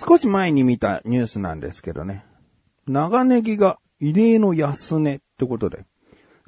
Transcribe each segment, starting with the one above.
少し前に見たニュースなんですけどね。長ネギが異例の安値ってことで、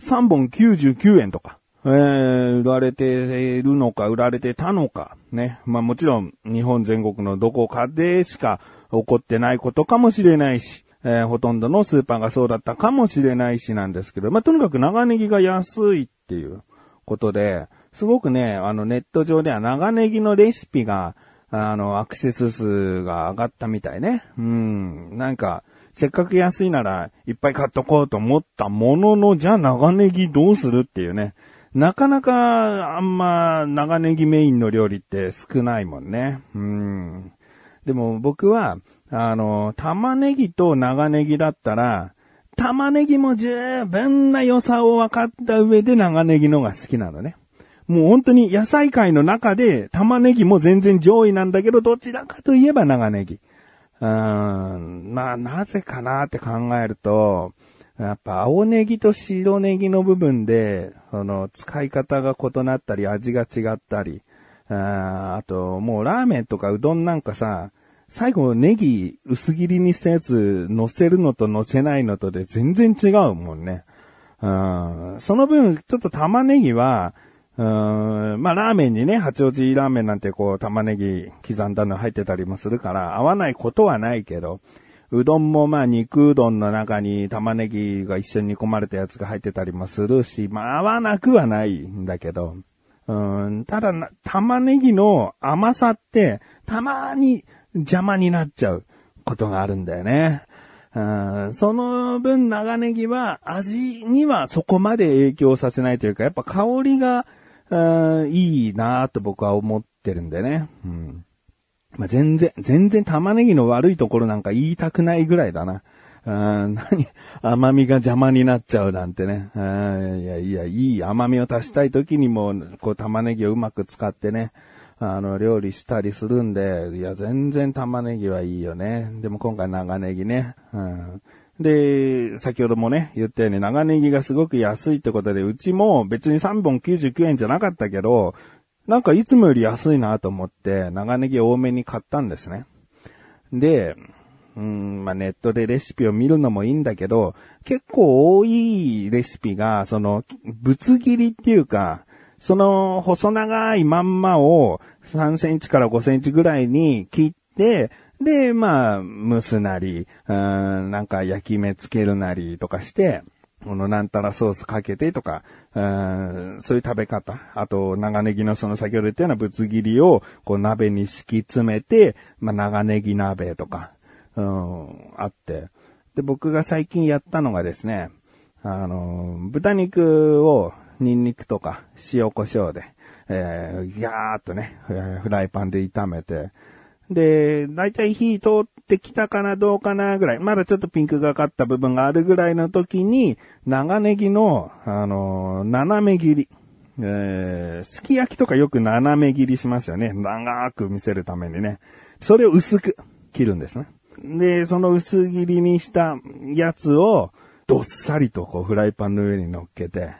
3本99円とか、えー、売られているのか、売られてたのか、ね。まあもちろん、日本全国のどこかでしか起こってないことかもしれないし、えー、ほとんどのスーパーがそうだったかもしれないしなんですけど、まあとにかく長ネギが安いっていうことで、すごくね、あのネット上では長ネギのレシピが、あの、アクセス数が上がったみたいね。うん。なんか、せっかく安いならいっぱい買っとこうと思ったものの、じゃあ長ネギどうするっていうね。なかなかあんま長ネギメインの料理って少ないもんね。うん。でも僕は、あの、玉ねぎと長ネギだったら、玉ねぎも十分な良さを分かった上で長ネギのが好きなのね。もう本当に野菜界の中で玉ねぎも全然上位なんだけど、どちらかといえば長ネギ。うーん、まあなぜかなって考えると、やっぱ青ネギと白ネギの部分で、その使い方が異なったり味が違ったり、ああともうラーメンとかうどんなんかさ、最後ネギ薄切りにしたやつ乗せるのと乗せないのとで全然違うもんね。うん、その分、ちょっと玉ねぎは、うーん、まあラーメンにね、八王子ラーメンなんてこう玉ねぎ刻んだの入ってたりもするから合わないことはないけど、うどんもまあ肉うどんの中に玉ねぎが一緒に煮込まれたやつが入ってたりもするし、まあ合わなくはないんだけど、うん、ただ玉ねぎの甘さってたまに邪魔になっちゃうことがあるんだよね。うん、その分長ネギは味にはそこまで影響させないというか、やっぱ香りがあいいなと僕は思ってるんでね。うん。まあ、全然、全然玉ねぎの悪いところなんか言いたくないぐらいだな。あ何甘みが邪魔になっちゃうなんてね。あいやいや、いい甘みを足したい時にも、こう玉ねぎをうまく使ってね、あの、料理したりするんで、いや、全然玉ねぎはいいよね。でも今回長ネギね。うん、で、先ほどもね、言ったように長ネギがすごく安いってことで、うちも別に3本99円じゃなかったけど、なんかいつもより安いなと思って、長ネギ多めに買ったんですね。で、うん、まあ、ネットでレシピを見るのもいいんだけど、結構多いレシピが、その、ぶつ切りっていうか、その細長いまんまを3センチから5センチぐらいに切って、で、まあ、蒸すなり、うん、なんか焼き目つけるなりとかして、このなんたらソースかけてとか、うん、そういう食べ方。あと、長ネギのその先ほど言ったようなぶつ切りを、こう鍋に敷き詰めて、まあ長ネギ鍋とか、うん、あって。で、僕が最近やったのがですね、あの、豚肉をニンニクとか塩コショウで、えー、ギャーっとね、フライパンで炒めて、で、だいたい火通ってきたかなどうかなぐらい、まだちょっとピンクがかった部分があるぐらいの時に、長ネギの、あのー、斜め切り。えー、すき焼きとかよく斜め切りしますよね。長く見せるためにね。それを薄く切るんですね。で、その薄切りにしたやつを、どっさりとこうフライパンの上に乗っけて、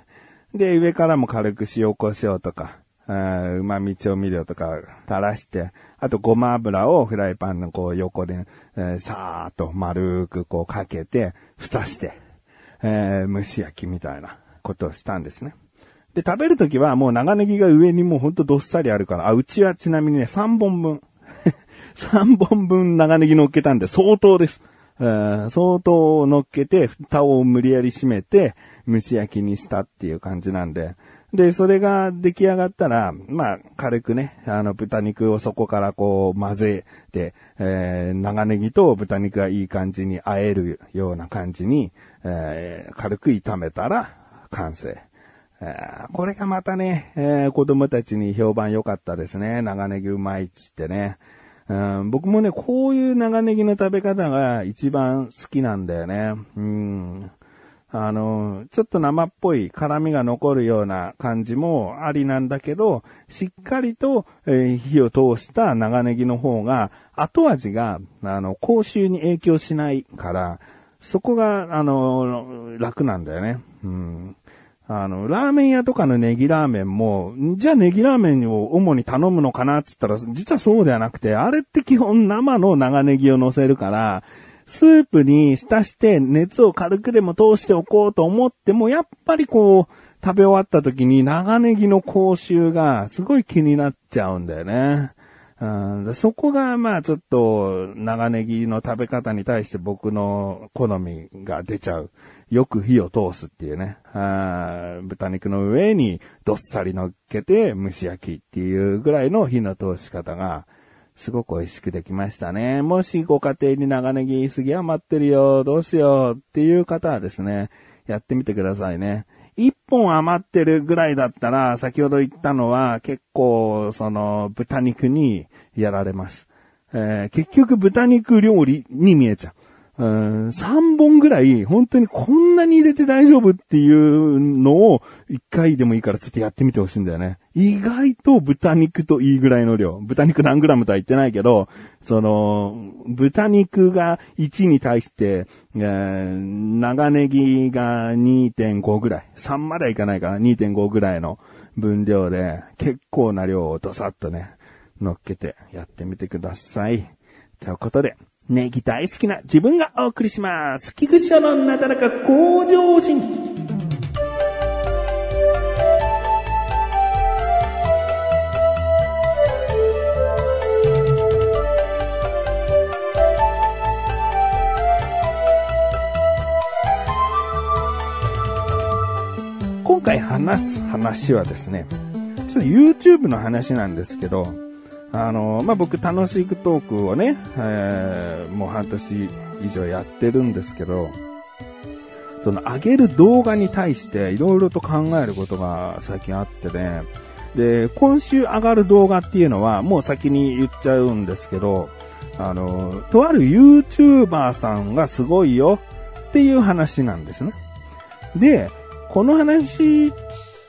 で、上からも軽く塩コショウとか、旨味調味料とか垂らして、あとごま油をフライパンのこう横で、えー、さーっと丸くこうかけて、蓋して、えー、蒸し焼きみたいなことをしたんですね。で、食べるときはもう長ネギが上にもうほんとどっさりあるから、あ、うちはちなみにね、3本分。3本分長ネギ乗っけたんで相当です。相当乗っけて、蓋を無理やり閉めて、蒸し焼きにしたっていう感じなんで、で、それが出来上がったら、まあ、軽くね、あの、豚肉をそこからこう混ぜて、えー、長ネギと豚肉がいい感じに和えるような感じに、えー、軽く炒めたら完成。えー、これがまたね、えー、子供たちに評判良かったですね。長ネギうまいっつってね。うん、僕もね、こういう長ネギの食べ方が一番好きなんだよね。うん。あの、ちょっと生っぽい辛みが残るような感じもありなんだけど、しっかりと、え、火を通した長ネギの方が、後味が、あの、口臭に影響しないから、そこが、あの、楽なんだよね。うん。あの、ラーメン屋とかのネギラーメンも、じゃあネギラーメンを主に頼むのかなって言ったら、実はそうではなくて、あれって基本生の長ネギを乗せるから、スープに浸して熱を軽くでも通しておこうと思っても、やっぱりこう、食べ終わった時に長ネギの口臭がすごい気になっちゃうんだよね。うん、そこが、まあちょっと、長ネギの食べ方に対して僕の好みが出ちゃう。よく火を通すっていうね。あ豚肉の上にどっさり乗っけて蒸し焼きっていうぐらいの火の通し方が、すごく美味しくできましたね。もしご家庭に長ネギすぎ余ってるよ、どうしようっていう方はですね、やってみてくださいね。一本余ってるぐらいだったら、先ほど言ったのは結構、その、豚肉にやられます。えー、結局豚肉料理に見えちゃう。うん、3本ぐらい、本当にこんなに入れて大丈夫っていうのを、1回でもいいからちょっとやってみてほしいんだよね。意外と豚肉といいぐらいの量。豚肉何グラムとは言ってないけど、その、豚肉が1に対して、えー、長ネギが2.5ぐらい。3まではいかないかな。2.5ぐらいの分量で、結構な量をドサッとね、乗っけてやってみてください。ということで、ネギ大好きな自分がお送りします。菊池のなだらか向上心。今回話す話はですね、ちょっと YouTube の話なんですけど、あの、まあ、僕楽しいトークをね、えー、もう半年以上やってるんですけど、その上げる動画に対して色々と考えることが最近あってね、で、今週上がる動画っていうのはもう先に言っちゃうんですけど、あの、とある YouTuber さんがすごいよっていう話なんですね。で、この話っ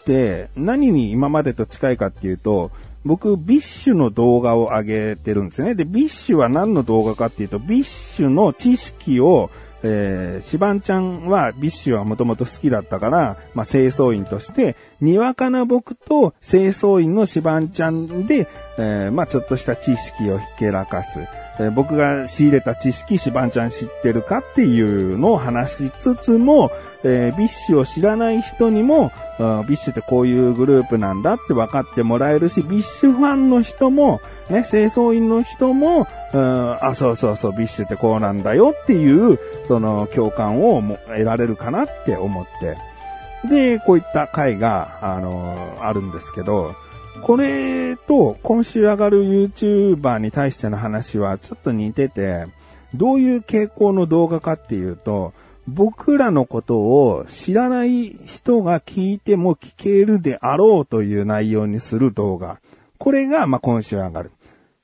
て何に今までと近いかっていうと、僕、 BiSH の動画を上げてるんですね。で、 BiSH は何の動画かっていうと、 BiSH の知識を、えー、シバンちゃんは、 BiSH はもともと好きだったから、まあ、清掃員として、にわかな僕と清掃員のシバンちゃんで、えー、まあ、ちょっとした知識をひけらかす。えー、僕が仕入れた知識、シバンちゃん知ってるかっていうのを話しつつも、えー、 BiSH を知らない人にも、 BiSH ってこういうグループなんだって分かってもらえるし、 BiSH ファンの人も、ね、清掃員の人も、あ、そうそうそう、 BiSH ってこうなんだよっていう、その共感をも得られるかなって思って。で、こういった回が、あのー、あるんですけど、これと今週上がる YouTuber に対しての話はちょっと似てて、どういう傾向の動画かっていうと、僕らのことを知らない人が聞いても聞けるであろうという内容にする動画。これが、ま今週上がる。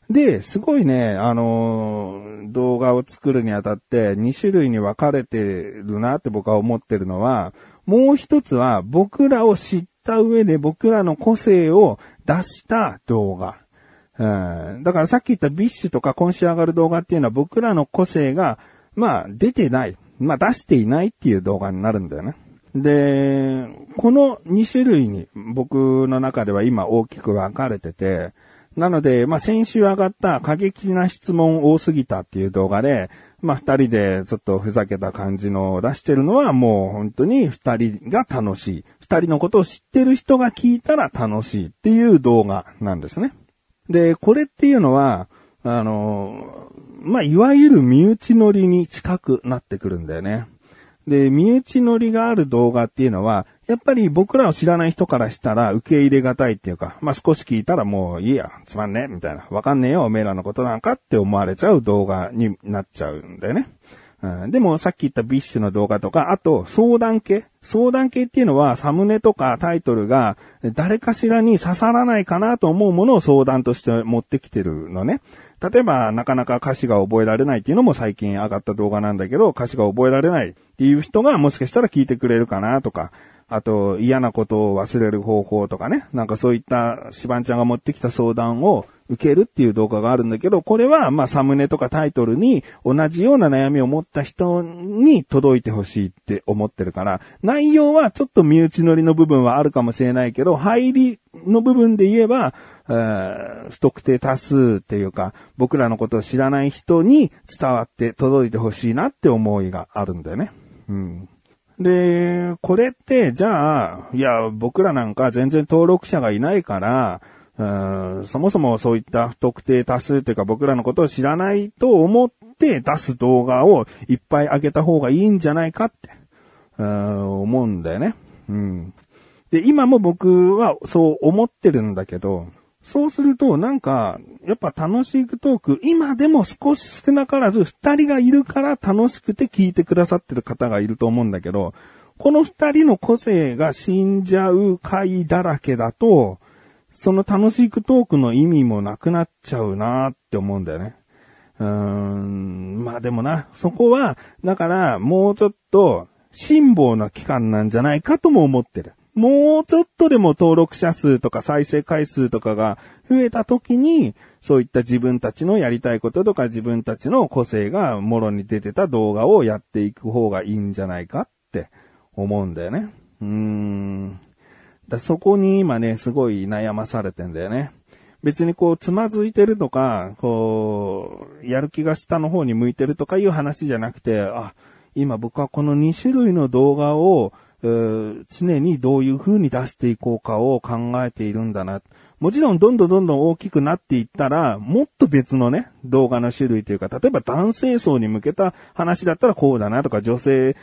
で、すごいね、あのー、動画を作るにあたって2種類に分かれてるなって僕は思ってるのは、もう一つは僕らを知った上で僕らの個性を出した動画。うん、だからさっき言った BiSH とか今週上がる動画っていうのは僕らの個性が、まあ出てない。まあ出していないっていう動画になるんだよね。で、この2種類に僕の中では今大きく分かれてて、なので、まあ先週上がった過激な質問多すぎたっていう動画で、まあ二人でちょっとふざけた感じのを出してるのはもう本当に二人が楽しい。二人のことを知ってる人が聞いたら楽しいっていう動画なんですね。で、これっていうのは、あの、まあ、いわゆる身内乗りに近くなってくるんだよね。で、身内乗りがある動画っていうのは、やっぱり僕らを知らない人からしたら受け入れがたいっていうか、まあ、少し聞いたらもういいや、つまんねえ、みたいな。わかんねえよ、おめえらのことなんかって思われちゃう動画になっちゃうんだよね。うん、でもさっき言った BiSH の動画とか、あと相談系。相談系っていうのはサムネとかタイトルが誰かしらに刺さらないかなと思うものを相談として持ってきてるのね。例えば、なかなか歌詞が覚えられないっていうのも最近上がった動画なんだけど、歌詞が覚えられないっていう人がもしかしたら聞いてくれるかなとか、あと、嫌なことを忘れる方法とかね。なんかそういったシバンちゃんが持ってきた相談を受けるっていう動画があるんだけど、これはまあサムネとかタイトルに同じような悩みを持った人に届いてほしいって思ってるから、内容はちょっと身内ノリの部分はあるかもしれないけど、入りの部分で言えば、不特定多数っていうか、僕らのことを知らない人に伝わって届いてほしいなって思いがあるんだよね。うん。で、これって、じゃあ、いや、僕らなんか全然登録者がいないから、そもそもそういった不特定多数というか僕らのことを知らないと思って出す動画をいっぱい上げた方がいいんじゃないかって、思うんだよね。うん。で、今も僕はそう思ってるんだけど、そうすると、なんか、やっぱ楽しいトーク、今でも少し少なからず二人がいるから楽しくて聞いてくださってる方がいると思うんだけど、この二人の個性が死んじゃう回だらけだと、その楽しいトークの意味もなくなっちゃうなって思うんだよね。うーん、まあでもな、そこは、だからもうちょっと辛抱な期間なんじゃないかとも思ってる。もうちょっとでも登録者数とか再生回数とかが増えた時に、そういった自分たちのやりたいこととか自分たちの個性がもろに出てた動画をやっていく方がいいんじゃないかって思うんだよね。うーん。だそこに今ね、すごい悩まされてんだよね。別にこう、つまずいてるとか、こう、やる気が下の方に向いてるとかいう話じゃなくて、あ、今僕はこの2種類の動画を常にどういう風に出していこうかを考えているんだな。もちろんどんどんどんどん大きくなっていったら、もっと別のね、動画の種類というか、例えば男性層に向けた話だったらこうだなとか、女性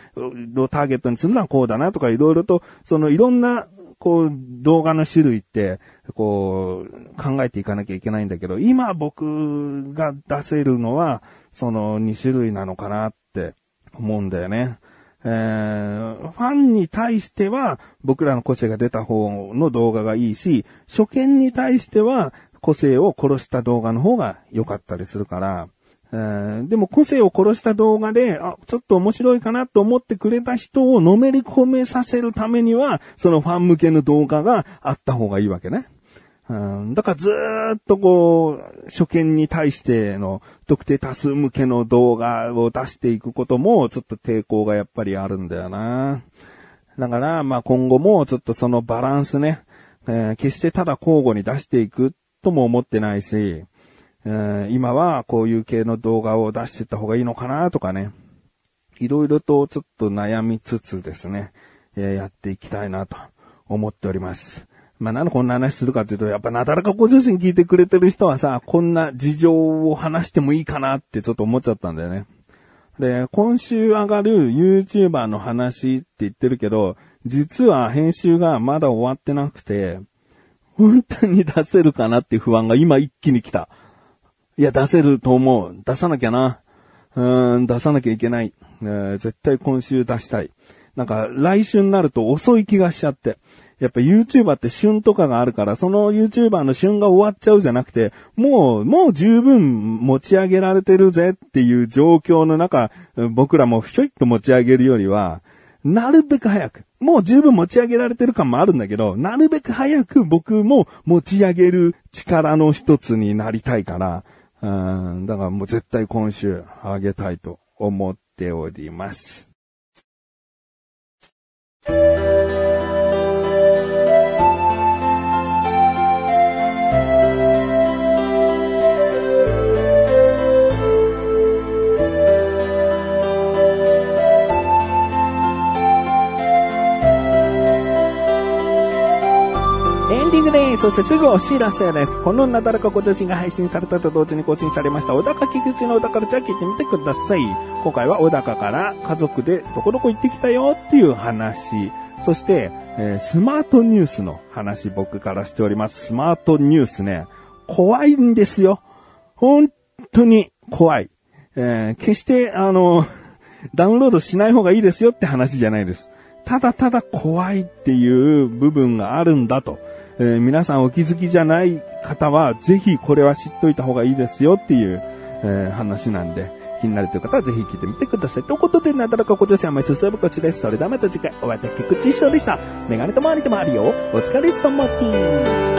をターゲットにするのはこうだなとか、いろいろと、そのいろんな、こう、動画の種類って、こう、考えていかなきゃいけないんだけど、今僕が出せるのは、その2種類なのかなって思うんだよね。えー、ファンに対しては僕らの個性が出た方の動画がいいし、初見に対しては個性を殺した動画の方が良かったりするから、でも個性を殺した動画で、あ、ちょっと面白いかなと思ってくれた人をのめり込めさせるためには、そのファン向けの動画があった方がいいわけね。うん、だからずっとこう、初見に対しての特定多数向けの動画を出していくこともちょっと抵抗がやっぱりあるんだよな。だから、まあ今後もちょっとそのバランスね、えー、決してただ交互に出していくとも思ってないし、えー、今はこういう系の動画を出してった方がいいのかなとかね。いろいろとちょっと悩みつつですね、え、やっていきたいなと思っております。まあ、なんでこんな話するかっていうと、やっぱなだらかご自身聞いてくれてる人はさ、こんな事情を話してもいいかなってちょっと思っちゃったんだよね。で、今週上がる YouTuber の話って言ってるけど、実は編集がまだ終わってなくて、本当に出せるかなっていう不安が今一気に来た。いや、出せると思う。出さなきゃな。うん、出さなきゃいけない。絶対今週出したい。なんか、来週になると遅い気がしちゃって。やっぱ YouTuber って旬とかがあるから、その YouTuber の旬が終わっちゃうじゃなくて、もう、もう十分持ち上げられてるぜっていう状況の中、僕らもひょいっと持ち上げるよりは、なるべく早く。もう十分持ち上げられてる感もあるんだけど、なるべく早く僕も持ち上げる力の一つになりたいから、うん、だからもう絶対今週あげたいと思っております。そしてすぐお知らせです。このなだらかご自身が配信されたと同時に更新されました、小高菊池の小高ルチャー聞いてみてください。今回は小高から家族でどこどこ行ってきたよっていう話。そして、えー、スマートニュースの話僕からしております。スマートニュースね、怖いんですよ。本当に怖い。えー、決して、あの、ダウンロードしない方がいいですよって話じゃないです。ただただ怖いっていう部分があるんだと。えー、皆さんお気づきじゃない方は、ぜひこれは知っといた方がいいですよっていう、えー、話なんで、気になるという方はぜひ聞いてみてください。ということで、なだらかこちらさま進むこちらです。それではまた次回、お会いいた菊池翔でした。メガネと周りと周りよ。お疲れ様です。